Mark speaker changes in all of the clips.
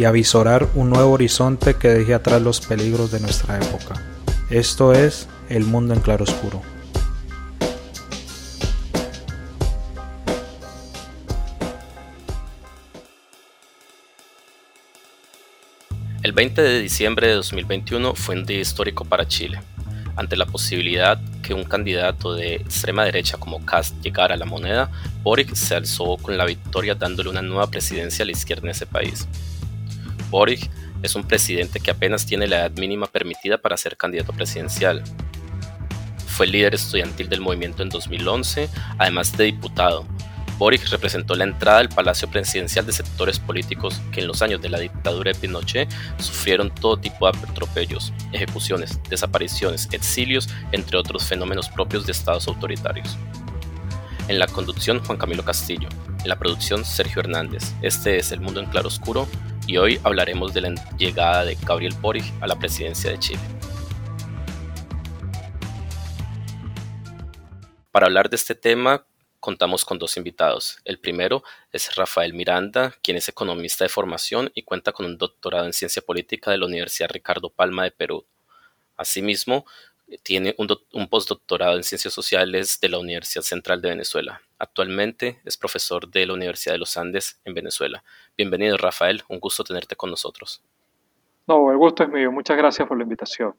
Speaker 1: y avisorar un nuevo horizonte que deje atrás los peligros de nuestra época. Esto es El Mundo en Claroscuro.
Speaker 2: El 20 de diciembre de 2021 fue un día histórico para Chile, ante la posibilidad que un candidato de extrema derecha como Kast llegara a la moneda, Boric se alzó con la victoria dándole una nueva presidencia a la izquierda en ese país. Boric es un presidente que apenas tiene la edad mínima permitida para ser candidato presidencial. Fue líder estudiantil del movimiento en 2011, además de diputado. Boric representó la entrada al Palacio Presidencial de sectores políticos que en los años de la dictadura de Pinochet sufrieron todo tipo de atropellos, ejecuciones, desapariciones, exilios, entre otros fenómenos propios de estados autoritarios. En la conducción Juan Camilo Castillo, en la producción Sergio Hernández. Este es El Mundo en Claroscuro y hoy hablaremos de la llegada de Gabriel Boric a la presidencia de Chile. Para hablar de este tema contamos con dos invitados. El primero es Rafael Miranda, quien es economista de formación y cuenta con un doctorado en ciencia política de la Universidad Ricardo Palma de Perú. Asimismo, tiene un, un, postdoctorado en Ciencias Sociales de la Universidad Central de Venezuela. Actualmente es profesor de la Universidad de los Andes en Venezuela. Bienvenido, Rafael. Un gusto tenerte con nosotros.
Speaker 3: No, el gusto es mío. Muchas gracias por la invitación.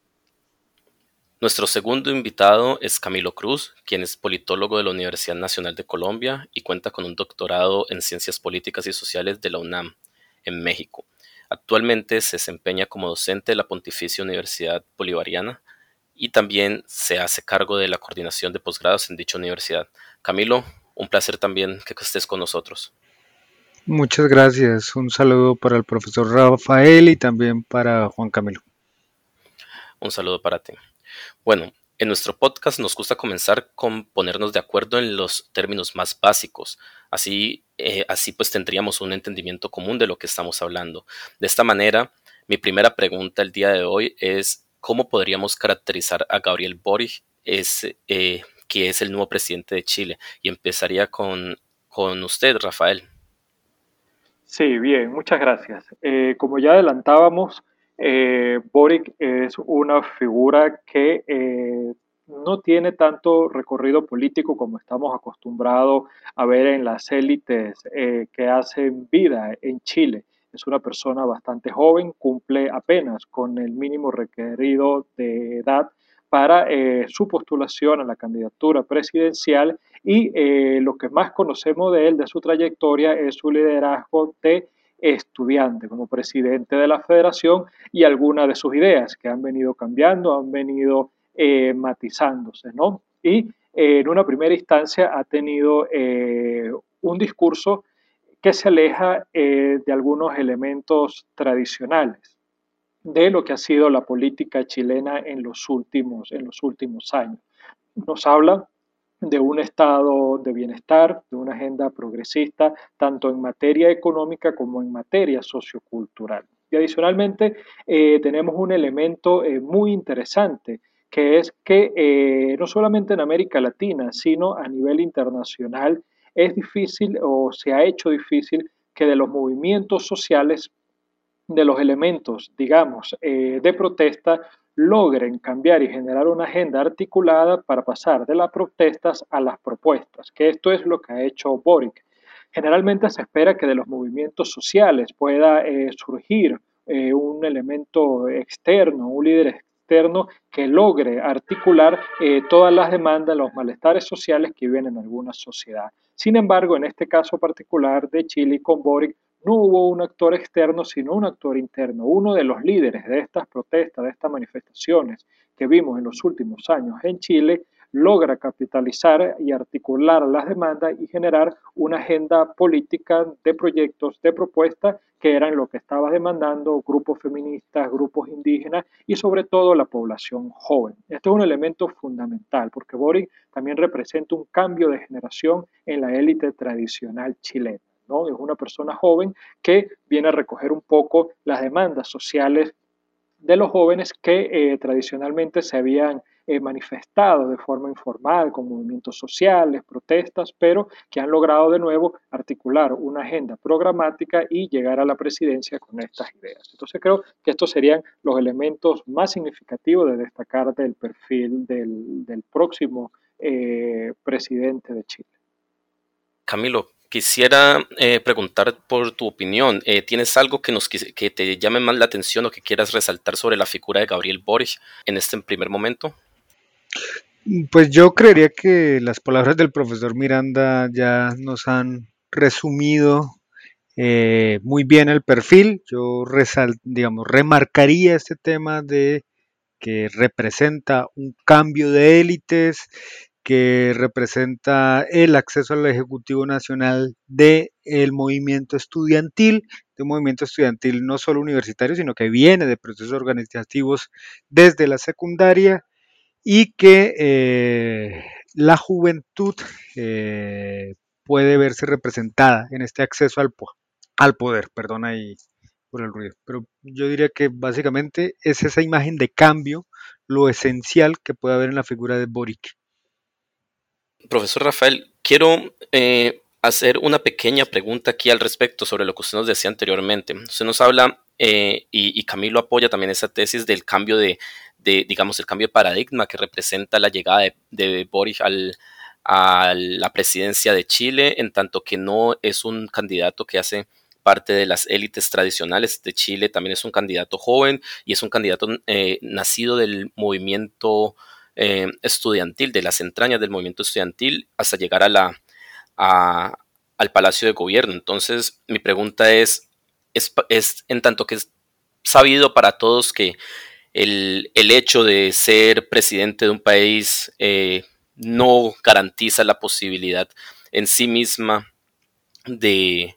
Speaker 2: Nuestro segundo invitado es Camilo Cruz, quien es politólogo de la Universidad Nacional de Colombia y cuenta con un doctorado en Ciencias Políticas y Sociales de la UNAM, en México. Actualmente se desempeña como docente de la Pontificia Universidad Bolivariana y también se hace cargo de la coordinación de posgrados en dicha universidad. Camilo, un placer también que estés con nosotros.
Speaker 1: Muchas gracias. Un saludo para el profesor Rafael y también para Juan Camilo.
Speaker 2: Un saludo para ti. Bueno, en nuestro podcast nos gusta comenzar con ponernos de acuerdo en los términos más básicos. Así, eh, así pues tendríamos un entendimiento común de lo que estamos hablando. De esta manera, mi primera pregunta el día de hoy es ¿cómo podríamos caracterizar a Gabriel Boric, es, eh, que es el nuevo presidente de Chile? Y empezaría con, con usted, Rafael.
Speaker 3: Sí, bien, muchas gracias. Eh, como ya adelantábamos, eh, Boric es una figura que eh, no tiene tanto recorrido político como estamos acostumbrados a ver en las élites que hacen vida en Chile. Es una persona bastante joven, cumple apenas con el mínimo requerido de edad para eh, su postulación a la candidatura presidencial y eh, lo que más conocemos de él, de su trayectoria, es su liderazgo de estudiante como presidente de la federación y algunas de sus ideas que han venido cambiando, han venido eh, matizándose, ¿no? Y en una primera instancia ha tenido un discurso que se aleja eh, de algunos elementos tradicionales de lo que ha sido la política chilena en los últimos, en los últimos años. Nos habla de un estado de bienestar, de una agenda progresista, tanto en materia económica como en materia sociocultural. Y adicionalmente eh, tenemos un elemento eh, muy interesante, que es que no solamente en América Latina, sino a nivel internacional, es difícil o se ha hecho difícil que de los movimientos sociales, de los elementos, digamos, eh, de protesta, logren cambiar y generar una agenda articulada para pasar de las protestas a las propuestas, que esto es lo que ha hecho Boric. Generalmente se espera que de los movimientos sociales pueda eh, surgir eh, un elemento externo, un líder que logre articular eh, todas las demandas, los malestares sociales que viven en alguna sociedad. Sin embargo, en este caso particular de Chile con Boric, no hubo un actor externo, sino un actor interno. Uno de los líderes de estas protestas, de estas manifestaciones que vimos en los últimos años en Chile, logra capitalizar y articular las demandas y generar una agenda política de proyectos, de propuestas que eran lo que estaba demandando grupos feministas, grupos indígenas y sobre todo la población joven. Este es un elemento fundamental porque Boric también representa un cambio de generación en la élite tradicional chilena. ¿No? Es una persona joven que viene a recoger un poco las demandas sociales de los jóvenes que eh, tradicionalmente se habían eh, manifestado de forma informal con movimientos sociales, protestas, pero que han logrado de nuevo articular una agenda programática y llegar a la presidencia con estas ideas. Entonces creo que estos serían los elementos más significativos de destacar del perfil del, próximo eh, presidente de Chile.
Speaker 2: Camilo, Quisiera eh, preguntar por tu opinión. Eh, ¿Tienes algo que, nos, que te llame más la atención o que quieras resaltar sobre la figura de Gabriel Boric en este primer momento?
Speaker 4: Pues yo creería que las palabras del profesor Miranda ya nos han resumido eh, muy bien el perfil. Yo digamos, remarcaría este tema de que representa un cambio de élites, que representa el acceso al Ejecutivo Nacional del movimiento estudiantil, de un movimiento estudiantil no solo universitario, sino que viene de procesos organizativos desde la secundaria y que eh, la juventud eh, puede verse representada en este acceso al, al poder, perdón ahí por el ruido, pero yo diría que básicamente es esa imagen de cambio lo esencial que puede haber en la figura de Boric.
Speaker 2: Profesor Rafael, quiero eh, hacer una pequeña pregunta aquí al respecto sobre lo que usted nos decía anteriormente. Usted nos habla, eh, y, Camilo apoya también esa tesis del cambio de, digamos, el cambio de paradigma que representa la llegada de, de Boris al, a la presidencia de Chile, en tanto que no es un candidato que hace parte de las élites tradicionales de Chile, también es un candidato joven y es un candidato eh, nacido del movimiento eh, estudiantil, de las entrañas del movimiento estudiantil, hasta llegar a la, al Palacio de Gobierno. Entonces, mi pregunta es, es, en tanto que es sabido para todos que el, hecho de ser presidente de un país eh, no garantiza la posibilidad en sí misma de,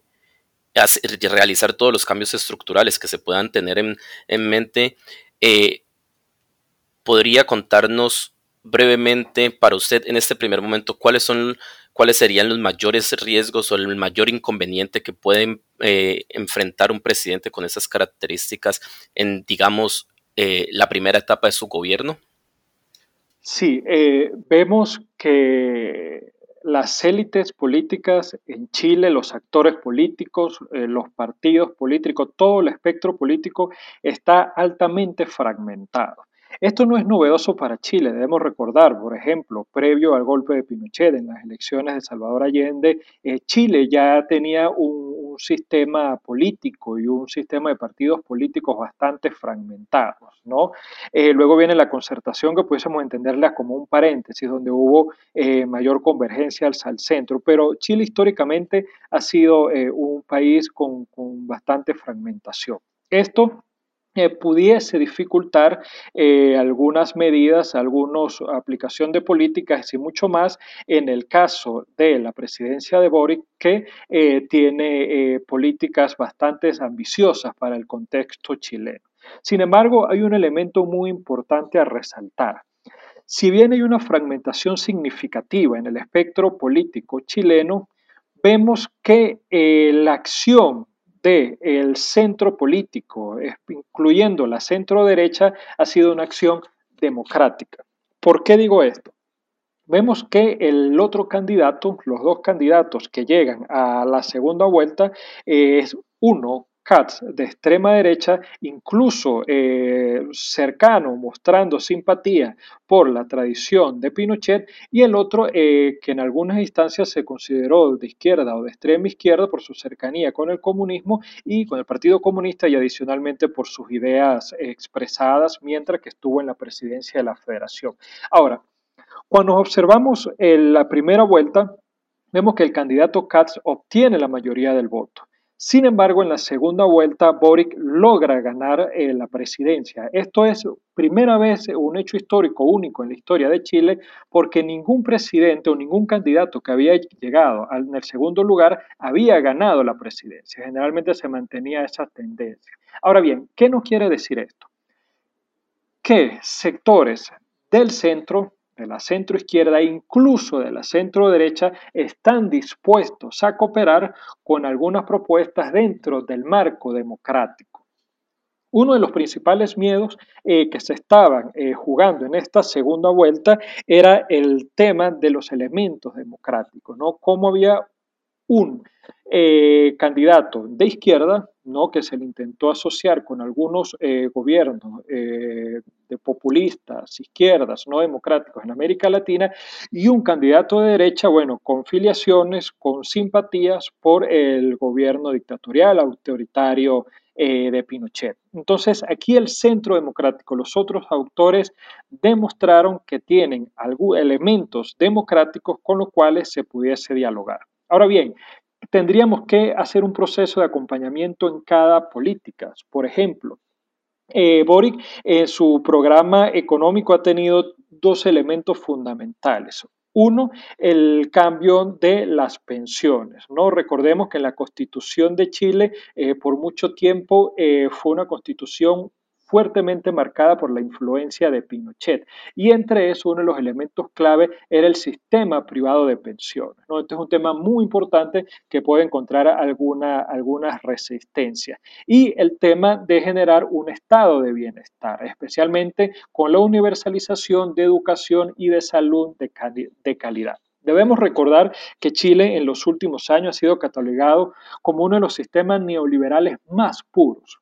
Speaker 2: realizar todos los cambios estructurales que se puedan tener en, mente. Eh, ¿Podría contarnos brevemente para usted en este primer momento cuáles son cuáles serían los mayores riesgos o el mayor inconveniente que puede eh, enfrentar un presidente con esas características en, digamos, eh, la primera etapa de su gobierno?
Speaker 3: Sí, eh, vemos que las élites políticas en Chile, los actores políticos, los partidos políticos, todo el espectro político está altamente fragmentado. Esto no es novedoso para Chile, debemos recordar, por ejemplo, previo al golpe de Pinochet en las elecciones de Salvador Allende, eh, Chile ya tenía un, sistema político y un sistema de partidos políticos bastante fragmentados. ¿no? Eh, luego viene la concertación que pudiésemos entenderla como un paréntesis, donde hubo eh, mayor convergencia al, centro, pero Chile históricamente ha sido un país con bastante fragmentación. Esto eh, pudiese dificultar eh, algunas medidas, algunas aplicación de políticas y mucho más en el caso de la presidencia de Boric, que eh, tiene políticas bastante ambiciosas para el contexto chileno. Sin embargo, hay un elemento muy importante a resaltar. Si bien hay una fragmentación significativa en el espectro político chileno, vemos que la acción el centro político, incluyendo la centro derecha, ha sido una acción democrática. ¿Por qué digo esto? Vemos que el otro candidato, los dos candidatos que llegan a la segunda vuelta, es uno Katz de extrema derecha, incluso eh, cercano, mostrando simpatía por la tradición de Pinochet, y el otro eh, que en algunas instancias se consideró de izquierda o de extrema izquierda por su cercanía con el comunismo y con el Partido Comunista y adicionalmente por sus ideas expresadas mientras que estuvo en la presidencia de la Federación. Ahora, cuando observamos en la primera vuelta, vemos que el candidato Katz obtiene la mayoría del voto. Sin embargo, en la segunda vuelta, Boric logra ganar eh, la presidencia. Esto es primera vez un hecho histórico único en la historia de Chile, porque ningún presidente o ningún candidato que había llegado en el segundo lugar había ganado la presidencia. Generalmente se mantenía esa tendencia. Ahora bien, ¿qué nos quiere decir esto? Que sectores del centro de la centro izquierda e incluso de la centro derecha están dispuestos a cooperar con algunas propuestas dentro del marco democrático. Uno de los principales miedos eh, que se estaban eh, jugando en esta segunda vuelta era el tema de los elementos democráticos, ¿no? Cómo había un eh, candidato de izquierda, ¿no? que se le intentó asociar con algunos eh, gobiernos eh, de populistas, izquierdas, no democráticos en América Latina, y un candidato de derecha, bueno, con filiaciones, con simpatías por el gobierno dictatorial, autoritario de Pinochet. Entonces, aquí el Centro Democrático, los otros autores demostraron que tienen algunos elementos democráticos con los cuales se pudiese dialogar. Ahora bien, tendríamos que hacer un proceso de acompañamiento en cada política. Por ejemplo, eh, Boric en su programa económico ha tenido dos elementos fundamentales. Uno, el cambio de las pensiones. ¿no? Recordemos que la constitución de Chile eh, por mucho tiempo eh, fue una constitución fuertemente marcada por la influencia de Pinochet. Y entre eso, uno de los elementos clave era el sistema privado de pensiones. ¿no? Este es un tema muy importante que puede encontrar alguna, algunas resistencias. Y el tema de generar un estado de bienestar, especialmente con la universalización de educación y de salud de, de calidad. Debemos recordar que Chile en los últimos años ha sido catalogado como uno de los sistemas neoliberales más puros.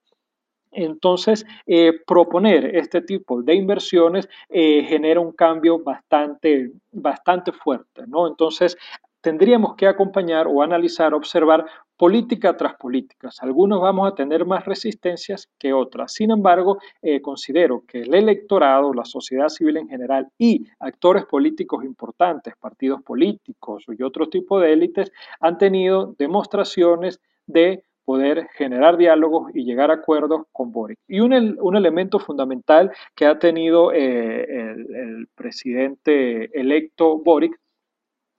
Speaker 3: Entonces, eh, proponer este tipo de inversiones eh, genera un cambio bastante, bastante fuerte, ¿no? Entonces, tendríamos que acompañar o analizar, observar política tras política. Algunos vamos a tener más resistencias que otras. Sin embargo, eh, considero que el electorado, la sociedad civil en general y actores políticos importantes, partidos políticos y otro tipo de élites, han tenido demostraciones de poder generar diálogos y llegar a acuerdos con Boric. Y un, un elemento fundamental que ha tenido eh, el, el presidente electo Boric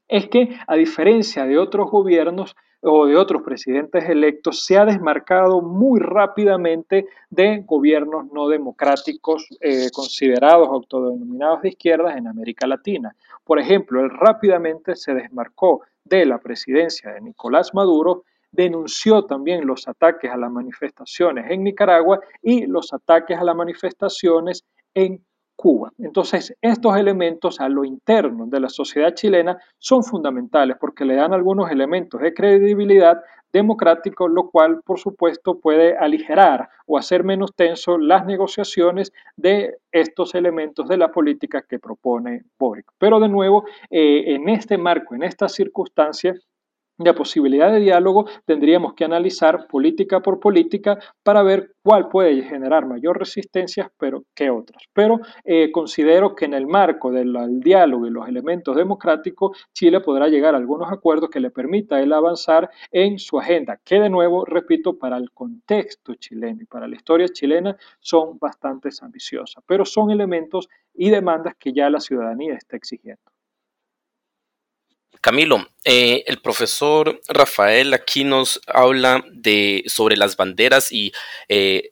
Speaker 3: es que, a diferencia de otros gobiernos, o de otros presidentes electos se ha desmarcado muy rápidamente de gobiernos no democráticos eh, considerados autodenominados de izquierdas en América Latina. Por ejemplo, él rápidamente se desmarcó de la presidencia de Nicolás Maduro denunció también los ataques a las manifestaciones en Nicaragua y los ataques a las manifestaciones en Cuba. Entonces, estos elementos a lo interno de la sociedad chilena son fundamentales porque le dan algunos elementos de credibilidad democrático, lo cual, por supuesto, puede aligerar o hacer menos tenso las negociaciones de estos elementos de la política que propone Boric. Pero de nuevo, eh, en este marco, en estas circunstancias, la posibilidad de diálogo tendríamos que analizar política por política para ver cuál puede generar mayor resistencia pero, que otras. Pero eh, considero que en el marco del diálogo y los elementos democráticos, Chile podrá llegar a algunos acuerdos que le permita él avanzar en su agenda, que de nuevo, repito, para el contexto chileno y para la historia chilena son bastante ambiciosas, pero son elementos y demandas que ya la ciudadanía está exigiendo.
Speaker 2: Camilo, eh, el profesor Rafael aquí nos habla de, sobre las banderas y eh,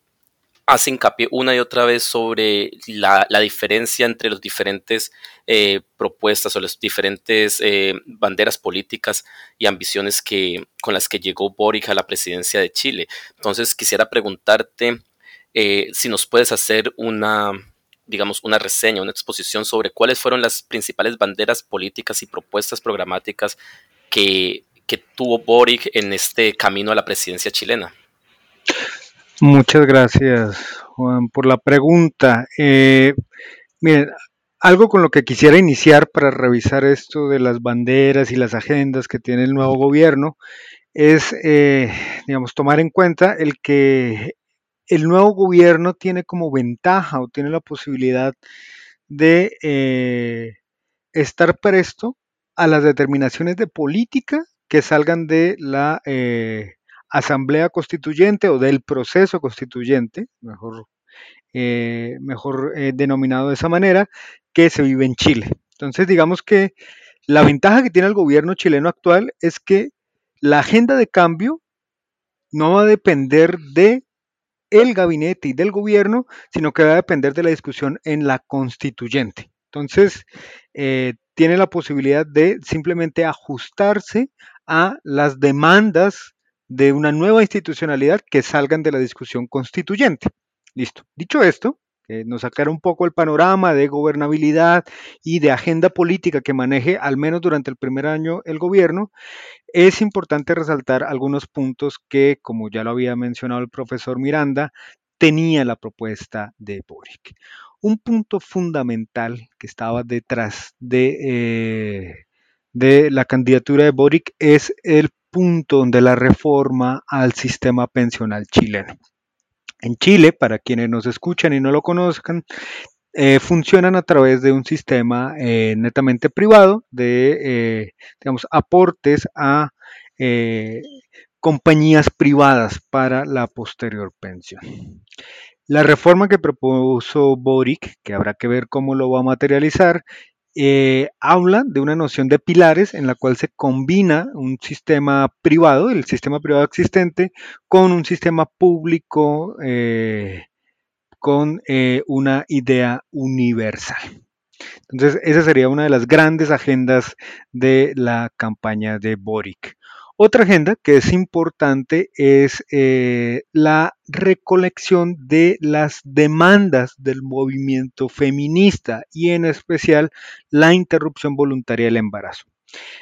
Speaker 2: hace hincapié una y otra vez sobre la, diferencia entre las diferentes eh, propuestas o las diferentes banderas políticas y ambiciones que, con las que llegó Boric a la presidencia de Chile. Entonces quisiera preguntarte si nos puedes hacer una, digamos, una reseña, una exposición sobre cuáles fueron las principales banderas políticas y propuestas programáticas que, tuvo Boric en este camino a la presidencia chilena.
Speaker 4: Muchas gracias, Juan, por la pregunta. Eh, miren, algo con lo que quisiera iniciar para revisar esto de las banderas y las agendas que tiene el nuevo gobierno es, eh, digamos, tomar en cuenta el que el nuevo gobierno tiene como ventaja o tiene la posibilidad de eh, estar presto a las determinaciones de política que salgan de la eh, asamblea constituyente o del proceso constituyente, mejor, eh, denominado de esa manera, que se vive en Chile. Entonces, digamos que la ventaja que tiene el gobierno chileno actual es que la agenda de cambio no va a depender de el gabinete y del gobierno, sino que va a depender de la discusión en la constituyente. Entonces, eh, tiene la posibilidad de simplemente ajustarse a las demandas de una nueva institucionalidad que salgan de la discusión constituyente. Listo. Dicho esto, nos aclara un poco el panorama de gobernabilidad y de agenda política que maneje, al menos durante el primer año, el gobierno, es importante resaltar algunos puntos que, como ya lo había mencionado el profesor Miranda, tenía la propuesta de Boric. Un punto fundamental que estaba detrás de, eh, la candidatura de Boric es el punto de la reforma al sistema pensional chileno. En Chile, para quienes nos escuchan y no lo conozcan, eh, funcionan a través de un sistema eh, netamente privado de, eh, digamos, aportes a compañías privadas para la posterior pensión. La reforma que propuso Boric, que habrá que ver cómo lo va a materializar, eh, habla de una noción de pilares en la cual se combina un sistema privado, el sistema privado existente, con un sistema público eh, con eh, una idea universal. Entonces, esa sería una de las grandes agendas de la campaña de Boric. Otra agenda que es importante es eh, la recolección de las demandas del movimiento feminista y en especial la interrupción voluntaria del embarazo.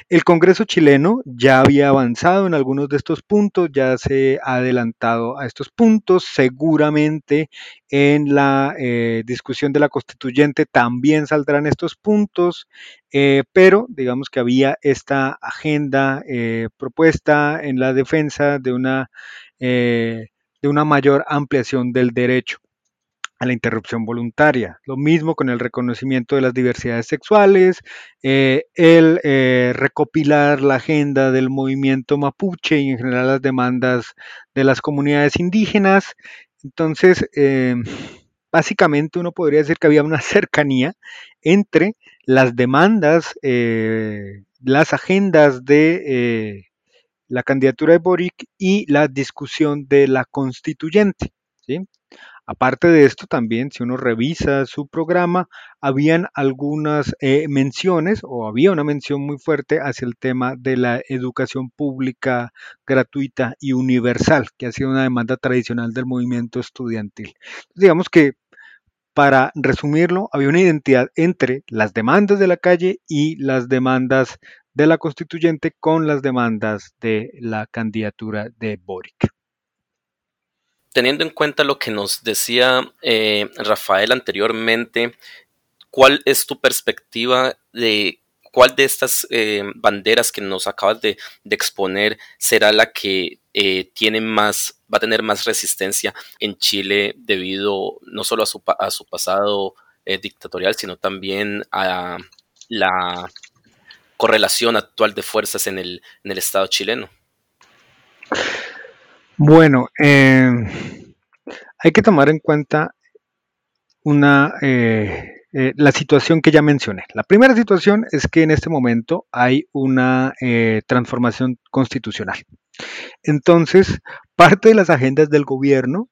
Speaker 4: El Congreso chileno ya había avanzado en algunos de estos puntos, ya se ha adelantado a estos puntos. Seguramente en la eh, discusión de la constituyente también saldrán estos puntos, eh, pero digamos que había esta agenda eh, propuesta en la defensa de una, de una mayor ampliación del derecho a la interrupción voluntaria. Lo mismo con el reconocimiento de las diversidades sexuales, eh, el eh, recopilar la agenda del movimiento mapuche y en general las demandas de las comunidades indígenas. Entonces, eh, básicamente uno podría decir que había una cercanía entre las demandas, las agendas de la candidatura de Boric y la discusión de la constituyente. ¿sí? Aparte de esto, también si uno revisa su programa, habían algunas eh, menciones o había una mención muy fuerte hacia el tema de la educación pública gratuita y universal, que ha sido una demanda tradicional del movimiento estudiantil. Digamos que para resumirlo, había una identidad entre las demandas de la calle y las demandas de la constituyente con las demandas de la candidatura de Boric
Speaker 2: teniendo en cuenta lo que nos decía eh, Rafael anteriormente, ¿cuál es tu perspectiva de cuál de estas eh, banderas que nos acabas de, exponer será la que eh, tiene más, va a tener más resistencia en Chile debido no solo a su, a su pasado dictatorial, sino también a la correlación actual de fuerzas en el, en el Estado chileno?
Speaker 4: Bueno, em, hay que tomar en cuenta una, eh, eh, la situación que ya mencioné. La primera situación es que en este momento hay una eh, transformación constitucional. Entonces, parte de las agendas del gobierno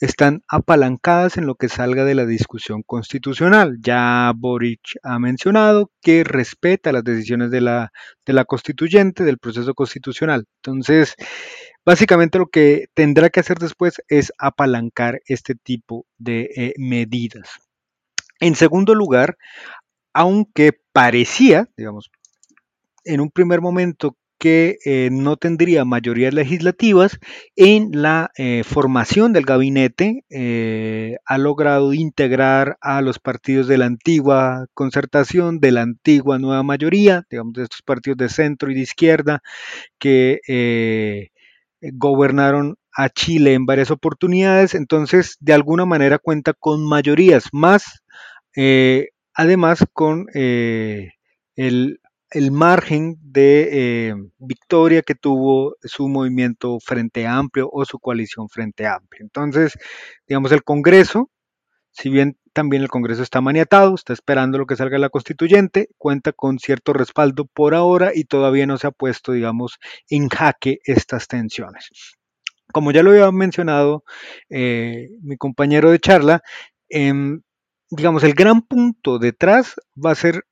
Speaker 4: están apalancadas en lo que salga de la discusión constitucional. Ya Boric ha mencionado que respeta las decisiones de la, de la constituyente, del proceso constitucional. Entonces, Básicamente lo que tendrá que hacer después es apalancar este tipo de eh, medidas. En segundo lugar, aunque parecía, digamos, en un primer momento que eh, no tendría mayorías legislativas, en la eh, formación del gabinete ha logrado integrar a los partidos de la antigua concertación, de la antigua nueva mayoría, digamos, de estos partidos de centro y de izquierda, que gobernaron a Chile en varias oportunidades, entonces de alguna manera cuenta con mayorías, más eh, además con eh, el el margen de eh, victoria que tuvo su movimiento Frente Amplio o su coalición Frente Amplio. Entonces, digamos, el Congreso, si bien también el Congreso está maniatado, está esperando lo que salga la constituyente, cuenta con cierto respaldo por ahora y todavía no se ha puesto, digamos, en jaque estas tensiones. Como ya lo había mencionado eh, mi compañero de charla, em, digamos, el gran punto detrás va a ser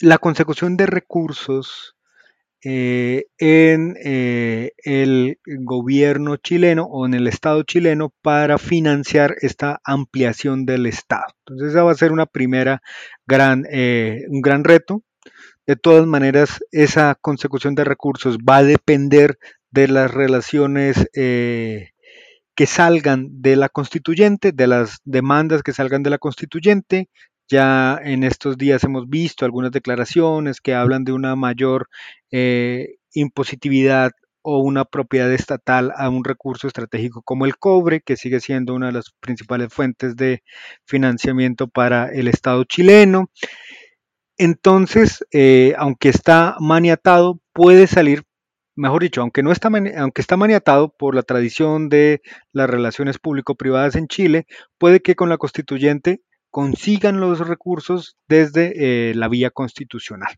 Speaker 4: la consecución de recursos eh, en eh, el gobierno chileno o en el Estado chileno para financiar esta ampliación del Estado. Entonces, esa va a ser una primera gran, eh, un gran reto. De todas maneras, esa consecución de recursos va a depender de las relaciones que salgan de la constituyente, de las demandas que salgan de la constituyente, ya en estos días hemos visto algunas declaraciones que hablan de una mayor eh, impositividad o una propiedad estatal a un recurso estratégico como el cobre, que sigue siendo una de las principales fuentes de financiamiento para el Estado chileno. Entonces, eh, aunque está maniatado, puede salir, mejor dicho, aunque, no está, aunque está maniatado por la tradición de las relaciones público-privadas en Chile, puede que con la constituyente consigan los recursos desde eh, la vía constitucional.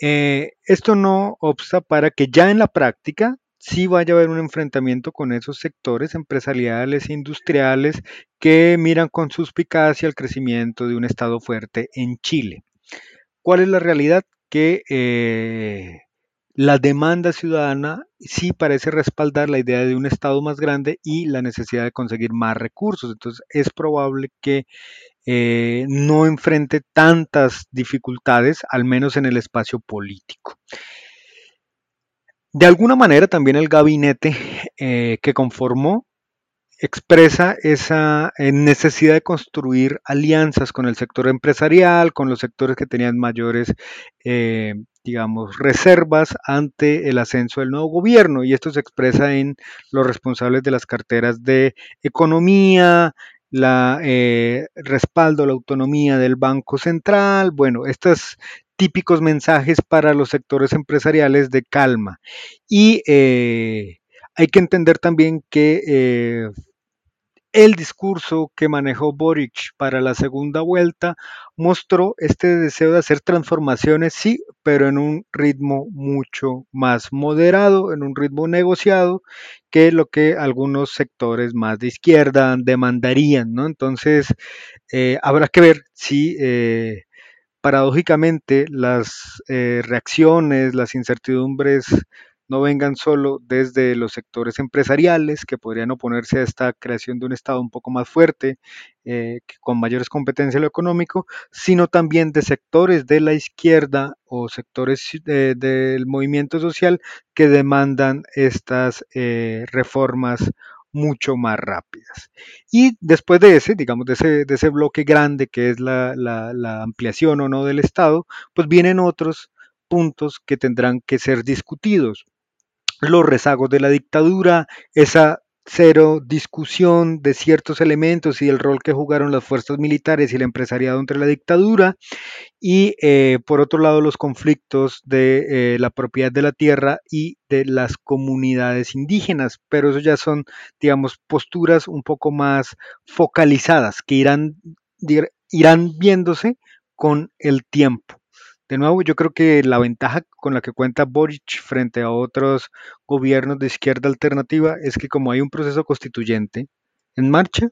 Speaker 4: Eh, esto no obsta para que ya en la práctica sí vaya a haber un enfrentamiento con esos sectores empresariales industriales que miran con suspicacia el crecimiento de un Estado fuerte en Chile. ¿Cuál es la realidad? Que eh, la demanda ciudadana sí parece respaldar la idea de un Estado más grande y la necesidad de conseguir más recursos. Entonces es probable que eh, no enfrente tantas dificultades, al menos en el espacio político. De alguna manera también el gabinete eh, que conformó expresa esa eh, necesidad de construir alianzas con el sector empresarial, con los sectores que tenían mayores, eh, digamos, reservas ante el ascenso del nuevo gobierno. Y esto se expresa en los responsables de las carteras de economía, la eh, respaldo la autonomía del Banco Central, bueno, estos típicos mensajes para los sectores empresariales de calma. Y hay que entender también que eh, el discurso que manejó Boric para la segunda vuelta mostró este deseo de hacer transformaciones, sí, pero en un ritmo mucho más moderado, en un ritmo negociado, que lo que algunos sectores más de izquierda demandarían, ¿no? Entonces, eh, habrá que ver si eh, paradójicamente las reacciones, las incertidumbres no vengan solo desde los sectores empresariales que podrían oponerse a esta creación de un Estado un poco más fuerte, eh, con mayores competencias en lo económico, sino también de sectores de la izquierda o sectores del movimiento social que demandan estas eh, reformas mucho más rápidas. Y después de ese, digamos, de ese, de ese bloque grande que es la, la ampliación o no del Estado, pues vienen otros puntos que tendrán que ser discutidos los rezagos de la dictadura, esa cero discusión de ciertos elementos y el rol que jugaron las fuerzas militares y el empresariado entre la dictadura y eh, por otro lado los conflictos de eh, la propiedad de la tierra y de las comunidades indígenas, pero eso ya son, digamos, posturas un poco más focalizadas que irán, irán viéndose con el tiempo. De nuevo, yo creo que la ventaja con la que cuenta Boric frente a otros gobiernos de izquierda alternativa es que como hay un proceso constituyente en marcha,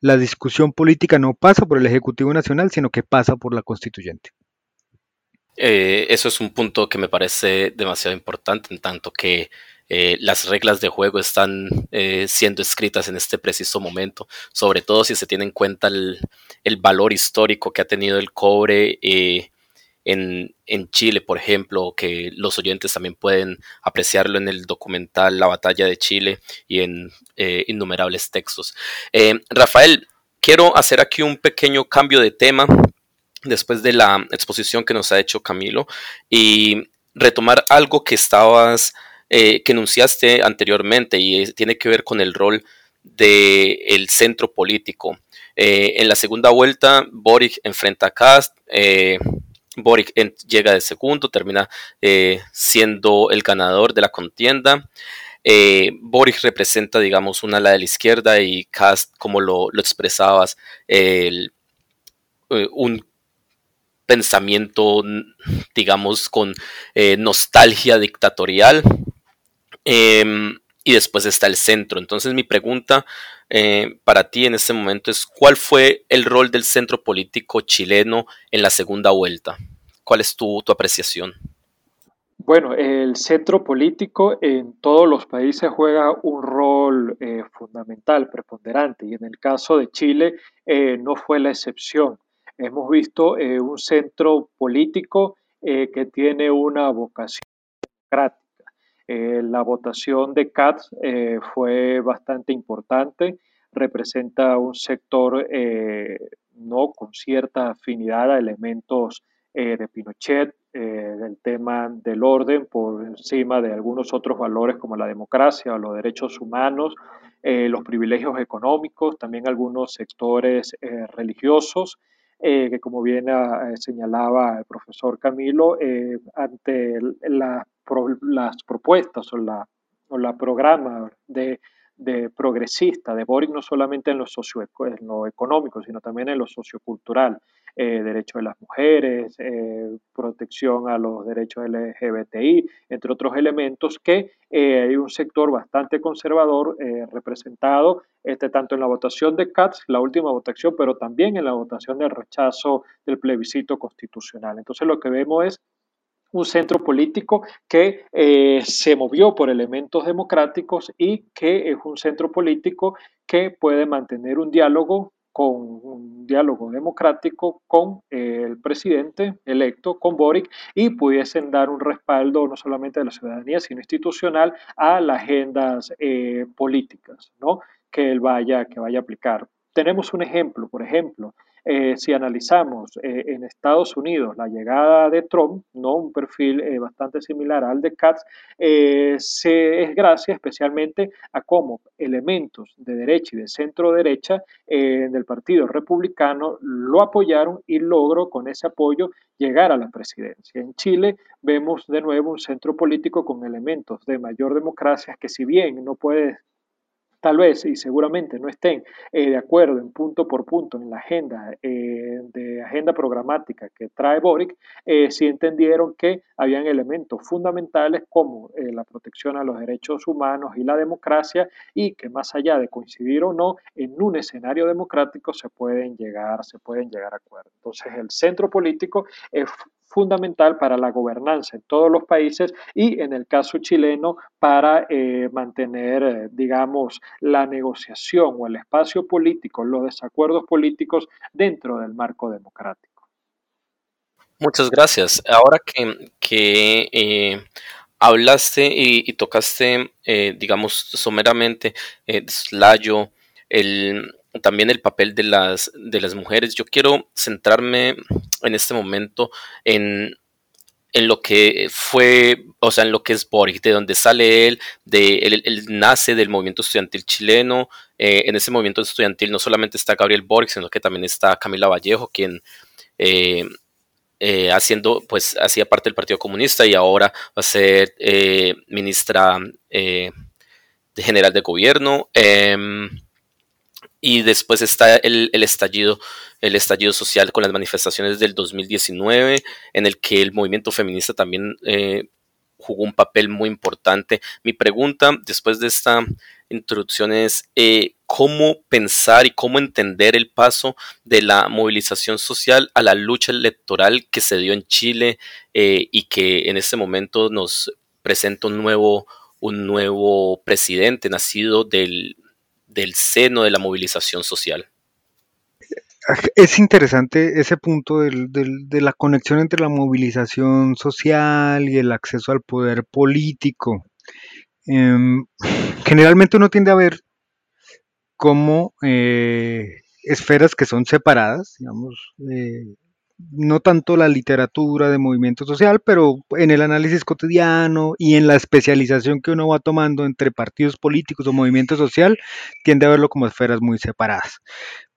Speaker 4: la discusión política no pasa por el Ejecutivo Nacional, sino que pasa por la constituyente.
Speaker 2: Eh, eso es un punto que me parece demasiado importante, en tanto que eh, las reglas de juego están eh, siendo escritas en este preciso momento, sobre todo si se tiene en cuenta el, el valor histórico que ha tenido el cobre en, Chile, por ejemplo, que los oyentes también pueden apreciarlo en el documental La batalla de Chile y en eh, innumerables textos. Eh, Rafael, quiero hacer aquí un pequeño cambio de tema después de la exposición que nos ha hecho Camilo y retomar algo que estabas, eh, que enunciaste anteriormente y tiene que ver con el rol del centro político en la segunda vuelta, Boric enfrenta a Cast. Boric llega de segundo, termina siendo el ganador de la contienda. Boric representa, digamos, una ala de la izquierda y Cast, como lo, expresabas, un pensamiento, digamos, con eh, nostalgia dictatorial. Em, y después está el centro. Entonces mi pregunta eh, para ti en este momento es, ¿cuál fue el rol del centro político chileno en la segunda vuelta? ¿Cuál es tu, apreciación?
Speaker 3: Bueno, el centro político en todos los países juega un rol eh, fundamental, preponderante, y en el caso de Chile no fue la excepción. Hemos visto eh, un centro político eh, que tiene una vocación democrática. Eh, la votación de Katz fue bastante importante, representa un sector no con cierta afinidad a elementos de Pinochet, del tema del orden por encima de algunos otros valores como la democracia o los derechos humanos, los privilegios económicos, también algunos sectores religiosos eh, que como bien ah, eh, señalaba el profesor Camilo, eh, ante las propuestas o la, o la programa de, de, progresista de Boric, no solamente en lo, socio, en lo económico, sino también en lo sociocultural, eh, derechos de las mujeres, eh, protección a los derechos LGBTI, entre otros elementos que eh, hay un sector bastante conservador representado este, tanto en la votación de CATS, la última votación, pero también en la votación del rechazo del plebiscito constitucional. Entonces lo que vemos es un centro político que se movió por elementos democráticos y que es un centro político que puede mantener un diálogo con un diálogo democrático con el presidente electo, con Boric, y pudiesen dar un respaldo no solamente de la ciudadanía, sino institucional a las agendas eh, políticas ¿no? que él vaya, que vaya a aplicar. Tenemos un ejemplo, por ejemplo, eh, si analizamos eh, en Estados Unidos la llegada de Trump, ¿no? un perfil eh, bastante similar al de Katz, se, es gracias especialmente a cómo elementos de derecha y de centro derecha del Partido Republicano lo apoyaron y logró con ese apoyo llegar a la presidencia. En Chile vemos de nuevo un centro político con elementos de mayor democracia que si bien no puede tal vez y seguramente no estén eh, de acuerdo en punto por punto en la agenda eh, de agenda programática que trae Boric, eh, sí entendieron que habían elementos fundamentales como la protección a los derechos humanos y la democracia y que más allá de coincidir o no en un escenario democrático se pueden llegar se pueden llegar a acuerdos. Entonces el centro político es fundamental para la gobernanza en todos los países y en el caso chileno para eh, mantener, eh, digamos, la negociación o el espacio político, los desacuerdos políticos dentro del marco democrático.
Speaker 2: Muchas gracias. Ahora que, eh, hablaste y, tocaste, digamos, someramente, Slayo, el, también el papel de las, de las mujeres. Yo quiero centrarme en este momento en, lo que fue, o sea, en lo que es Boric, de donde sale él, de él, nace del movimiento estudiantil chileno. Eh, en ese movimiento estudiantil no solamente está Gabriel Boric, sino que también está Camila Vallejo, quien eh, eh, haciendo, pues, hacía parte del Partido Comunista y ahora va a ser ministra general de gobierno. Y después está el, estallido, el estallido social con las manifestaciones del 2019, en el que el movimiento feminista también eh, jugó un papel muy importante. Mi pregunta después de esta introducción es eh, cómo pensar y cómo entender el paso de la movilización social a la lucha electoral que se dio en Chile eh, y que en este momento nos presenta un nuevo, un nuevo presidente nacido del, del seno de la movilización social.
Speaker 4: Es interesante ese punto de la conexión entre la movilización social y el acceso al poder político. Em, generalmente uno tiende a ver como eh, esferas que son separadas, digamos, eh, no tanto la literatura de movimiento social, pero en el análisis cotidiano y en la especialización que uno va tomando entre partidos políticos o movimiento social, tiende a verlo como esferas muy separadas.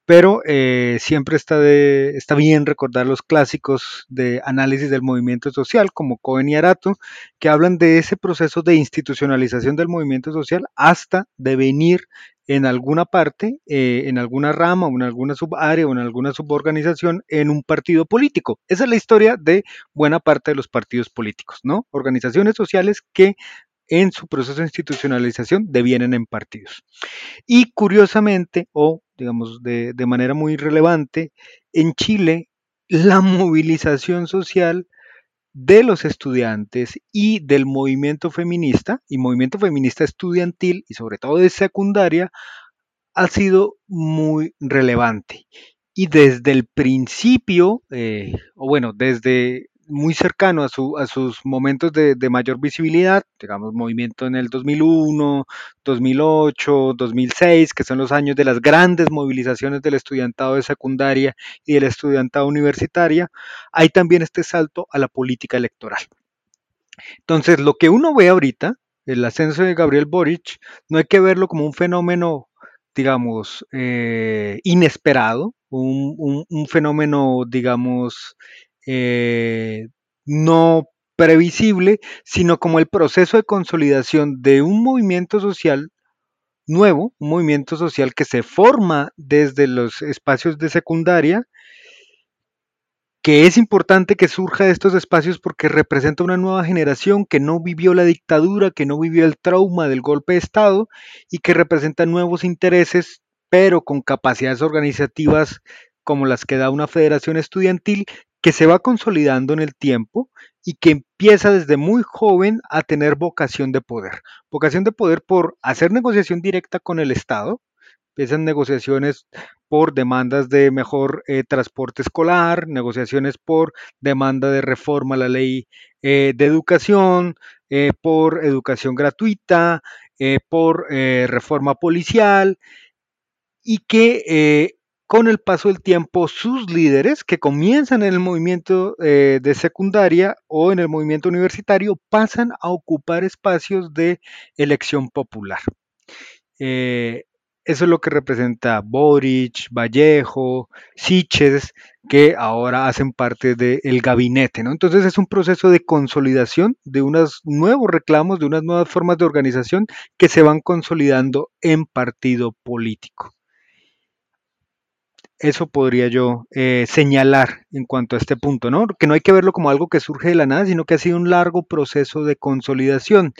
Speaker 4: pero eh, siempre está, de, está bien recordar los clásicos de análisis del movimiento social, como Cohen y Arato, que hablan de ese proceso de institucionalización del movimiento social hasta devenir en alguna parte, eh, en alguna rama en alguna subárea o en alguna suborganización en un partido político. Esa es la historia de buena parte de los partidos políticos, ¿no? Organizaciones sociales que en su proceso de institucionalización devienen en partidos. Y curiosamente, o digamos de, manera muy relevante, en Chile la movilización social de los estudiantes y del movimiento feminista, y movimiento feminista estudiantil y sobre todo de secundaria, ha sido muy relevante. Y desde el principio, eh, o bueno, desde muy cercano a, su, a sus momentos de, mayor visibilidad, digamos, movimiento en el 2001, 2008, 2006, que son los años de las grandes movilizaciones del estudiantado de secundaria y del estudiantado universitaria, hay también este salto a la política electoral. Entonces, lo que uno ve ahorita, el ascenso de Gabriel Boric, no hay que verlo como un fenómeno, digamos, eh, inesperado, un, un, fenómeno, digamos, eh, no previsible, sino como el proceso de consolidación de un movimiento social nuevo, un movimiento social que se forma desde los espacios de secundaria, que es importante que surja de estos espacios porque representa una nueva generación que no vivió la dictadura, que no vivió el trauma del golpe de Estado y que representa nuevos intereses, pero con capacidades organizativas como las que da una federación estudiantil que se va consolidando en el tiempo y que empieza desde muy joven a tener vocación de poder. Vocación de poder por hacer negociación directa con el Estado. Empiezan negociaciones por demandas de mejor eh, transporte escolar, negociaciones por demanda de reforma a la ley eh, de educación, eh, por educación gratuita, por reforma policial y que con el paso del tiempo sus líderes que comienzan en el movimiento eh, de secundaria o en el movimiento universitario pasan a ocupar espacios de elección popular. Eh, eso es lo que representa Boric, Vallejo, Siches, que ahora hacen parte del gabinete. Entonces es un proceso de consolidación de unos nuevos reclamos, de unas nuevas formas de organización que se van consolidando en partido político. Eso podría yo eh, señalar en cuanto a este punto, ¿no? Que no hay que verlo como algo que surge de la nada, sino que ha sido un largo proceso de consolidación.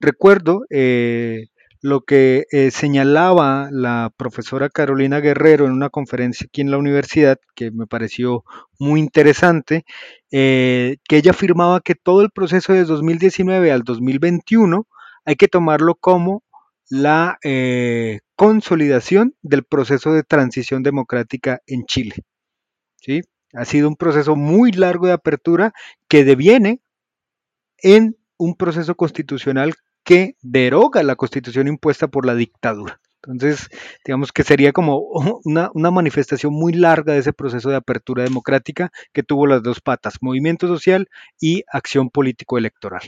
Speaker 4: Recuerdo eh, lo que eh, señalaba la profesora Carolina Guerrero en una conferencia aquí en la universidad, que me pareció muy interesante, que ella afirmaba que todo el proceso de 2019 al 2021 hay que tomarlo como la eh, consolidación del proceso de transición democrática en Chile. ¿sí? Ha sido un proceso muy largo de apertura que deviene en un proceso constitucional que deroga la constitución impuesta por la dictadura. Entonces, digamos que sería como una, manifestación muy larga de ese proceso de apertura democrática que tuvo las dos patas, movimiento social y acción político-electoral.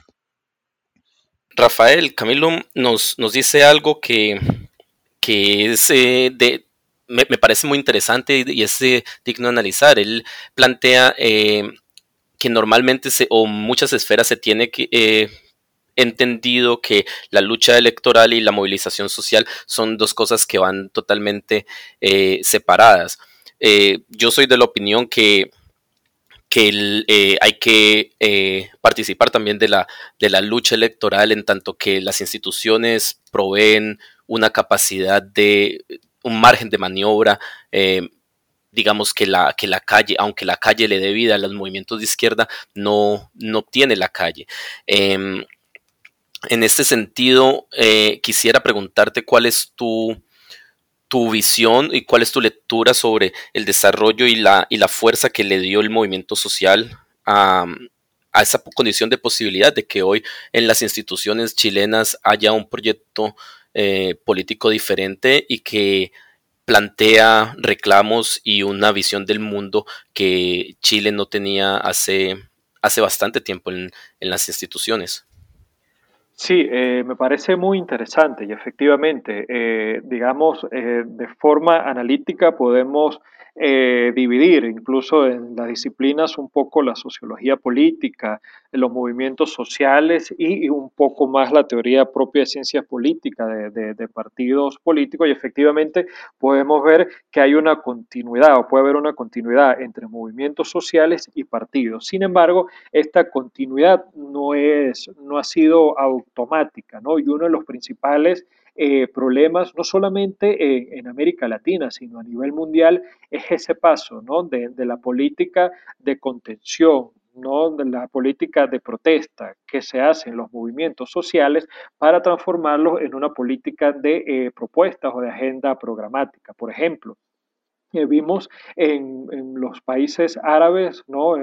Speaker 2: Rafael, Camilo nos, nos dice algo que, es eh, de, me, parece muy interesante y, es eh, digno de analizar. Él plantea eh, que normalmente se, o muchas esferas se tiene que entendido que la lucha electoral y la movilización social son dos cosas que van totalmente separadas. yo soy de la opinión que que eh, hay que eh, participar también de la, de la lucha electoral en tanto que las instituciones proveen una capacidad de un margen de maniobra. Eh, digamos que la, que la calle, aunque la calle le dé vida a los movimientos de izquierda, no, no tiene la calle. Em, en este sentido, quisiera preguntarte cuál es tu, tu visión y cuál es tu lectura sobre el desarrollo y la, y la fuerza que le dio el movimiento social a, esa condición de posibilidad de que hoy en las instituciones chilenas haya un proyecto eh, político diferente y que plantea reclamos y una visión del mundo que Chile no tenía hace, hace bastante tiempo en, en las instituciones.
Speaker 3: Sí, eh, me parece muy interesante y efectivamente, eh, digamos, de forma analítica podemos dividir incluso en las disciplinas un poco la sociología política, los movimientos sociales y, un poco más la teoría propia de ciencias políticas, de, de, partidos políticos y efectivamente podemos ver que hay una continuidad o puede haber una continuidad entre movimientos sociales y partidos. Sin embargo, esta continuidad no, es, no ha sido automática, ¿no? Y uno de los principales eh, problemas, no solamente en, América Latina, sino a nivel mundial, es ese paso ¿no? de, de la política de contención, ¿no? de la política de protesta que se hace en los movimientos sociales para transformarlos en una política de eh, propuestas o de agenda programática. Por ejemplo, eh, vimos en, en, los países árabes, ¿no?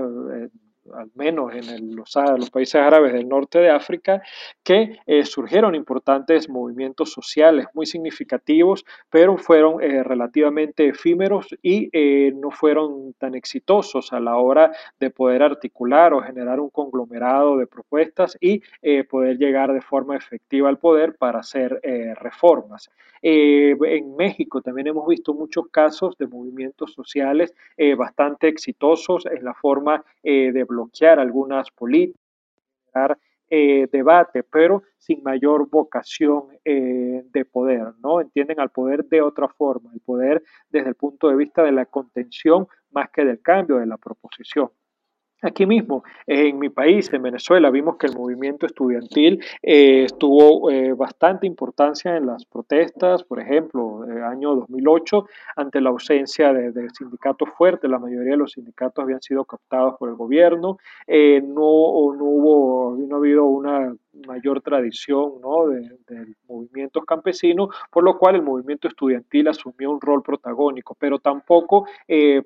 Speaker 3: Al menos en los, países árabes del norte de África, que eh, surgieron importantes movimientos sociales muy significativos, pero fueron eh, relativamente efímeros y eh, no fueron tan exitosos a la hora de poder articular o generar un conglomerado de propuestas y poder llegar de forma efectiva al poder para hacer reformas. en México también hemos visto muchos casos de movimientos sociales bastante exitosos en la forma de bloquear algunas políticas, generar eh, debate, pero sin mayor vocación eh, de poder, ¿no? Entienden al poder de otra forma, el poder desde el punto de vista de la contención más que del cambio de la proposición. Aquí mismo, en mi país, en Venezuela, vimos que el movimiento estudiantil eh, tuvo eh, bastante importancia en las protestas, por ejemplo, el año 2008, ante la ausencia de, sindicatos fuertes, la mayoría de los sindicatos habían sido captados por el gobierno, eh, no, no, hubo, no ha habido una mayor tradición ¿no? de, de, movimientos campesinos, por lo cual el movimiento estudiantil asumió un rol protagónico, pero tampoco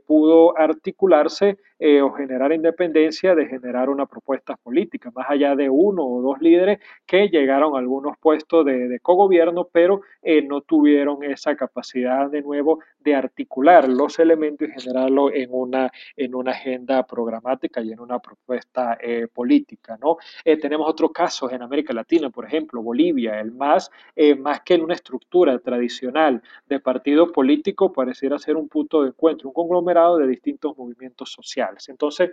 Speaker 3: pudo articularse o generar independencia de generar una propuesta política, más allá de uno o dos líderes que llegaron a algunos puestos de, de cogobierno, pero eh, no tuvieron esa capacidad de nuevo de articular los elementos y generarlo en una, en una agenda programática y en una propuesta eh, política. ¿no? Eh, tenemos otros casos en América Latina, por ejemplo, Bolivia, el MAS, más que en una estructura tradicional de partido político, pareciera ser un punto de encuentro, un conglomerado de distintos movimientos sociales. Entonces,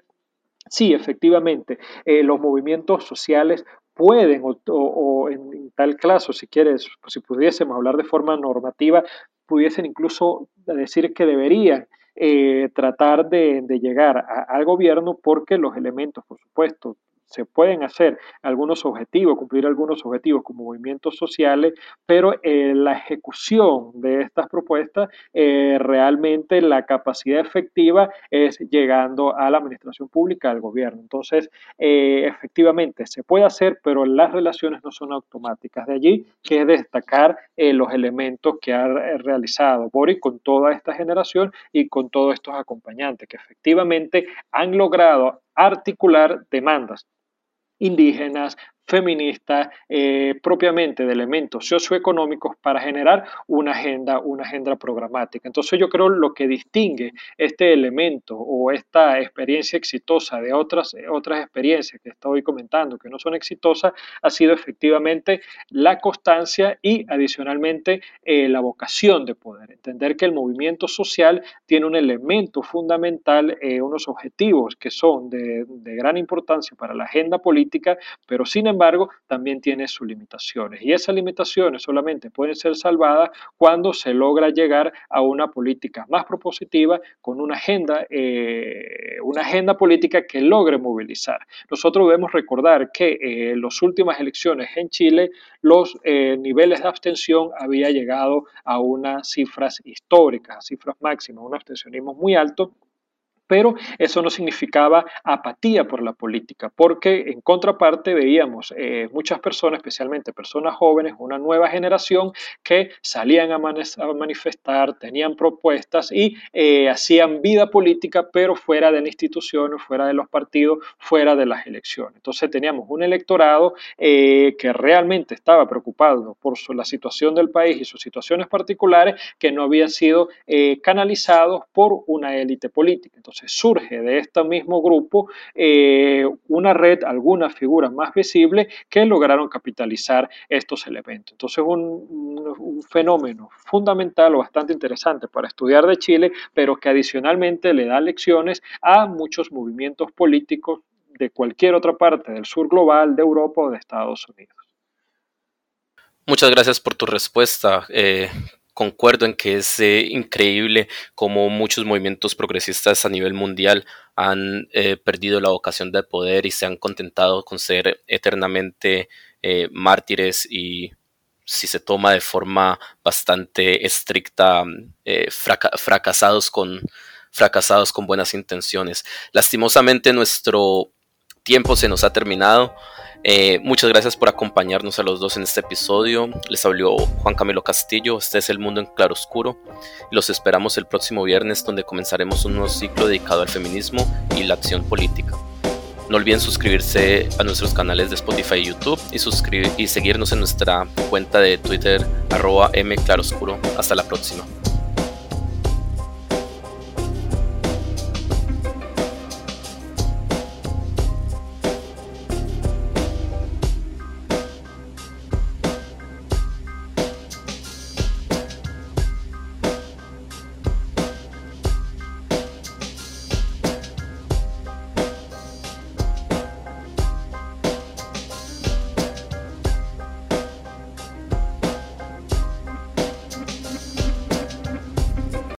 Speaker 3: Sí, efectivamente, eh, los movimientos sociales pueden, o, en, tal caso, si quieres, si pudiésemos hablar de forma normativa, pudiesen incluso decir que deberían eh, tratar de, llegar al gobierno porque los elementos, por supuesto, se pueden hacer algunos objetivos, cumplir algunos objetivos como movimientos sociales, pero eh, la ejecución de estas propuestas, eh, realmente la capacidad efectiva es llegando a la administración pública, al gobierno. Entonces, eh, efectivamente, se puede hacer, pero las relaciones no son automáticas. De allí que destacar los elementos que ha realizado Boris con toda esta generación y con todos estos acompañantes, que efectivamente han logrado articular demandas indígenas, feminista, eh, propiamente de elementos socioeconómicos para generar una agenda, una agenda programática. Entonces yo creo lo que distingue este elemento o esta experiencia exitosa de otras, otras experiencias que estoy comentando que no son exitosas ha sido efectivamente la constancia y adicionalmente eh, la vocación de poder. Entender que el movimiento social tiene un elemento fundamental, eh, unos objetivos que son de, de gran importancia para la agenda política, pero sin embargo, también tiene sus limitaciones. Y esas limitaciones solamente pueden ser salvadas cuando se logra llegar a una política más propositiva con una agenda, eh, una agenda política que logre movilizar. Nosotros debemos recordar que eh, en las últimas elecciones en Chile los eh, niveles de abstención había llegado a unas cifras históricas, cifras máximas, un abstencionismo muy alto pero eso no significaba apatía por la política, porque en contraparte veíamos eh, muchas personas, especialmente personas jóvenes, una nueva generación, que salían a, manifestar, tenían propuestas y eh, hacían vida política, pero fuera de las instituciones, fuera de los partidos, fuera de las elecciones. Entonces teníamos un electorado eh, que realmente estaba preocupado por la situación del país y sus situaciones particulares que no habían sido canalizados por una élite política. Entonces surge de este mismo grupo eh, una red, algunas figuras más visibles que lograron capitalizar estos elementos. Entonces un, un fenómeno fundamental o bastante interesante para estudiar de Chile, pero que adicionalmente le da lecciones a muchos movimientos políticos de cualquier otra parte del sur global, de Europa o de Estados Unidos.
Speaker 2: Muchas gracias por tu respuesta. Eh, concuerdo en que es eh, increíble cómo muchos movimientos progresistas a nivel mundial han eh, perdido la vocación de poder y se han contentado con ser eternamente mártires y si se toma de forma bastante estricta, fracasados, con, fracasados con buenas intenciones. Lastimosamente nuestro tiempo se nos ha terminado. Eh, muchas gracias por acompañarnos a los dos en este episodio. Les habló Juan Camilo Castillo. Este es El Mundo en Claroscuro. Los esperamos el próximo viernes donde comenzaremos un nuevo ciclo dedicado al feminismo y la acción política. No olviden suscribirse a nuestros canales de Spotify y YouTube y, y seguirnos en nuestra cuenta de Twitter arroba mclaroscuro. Hasta la próxima.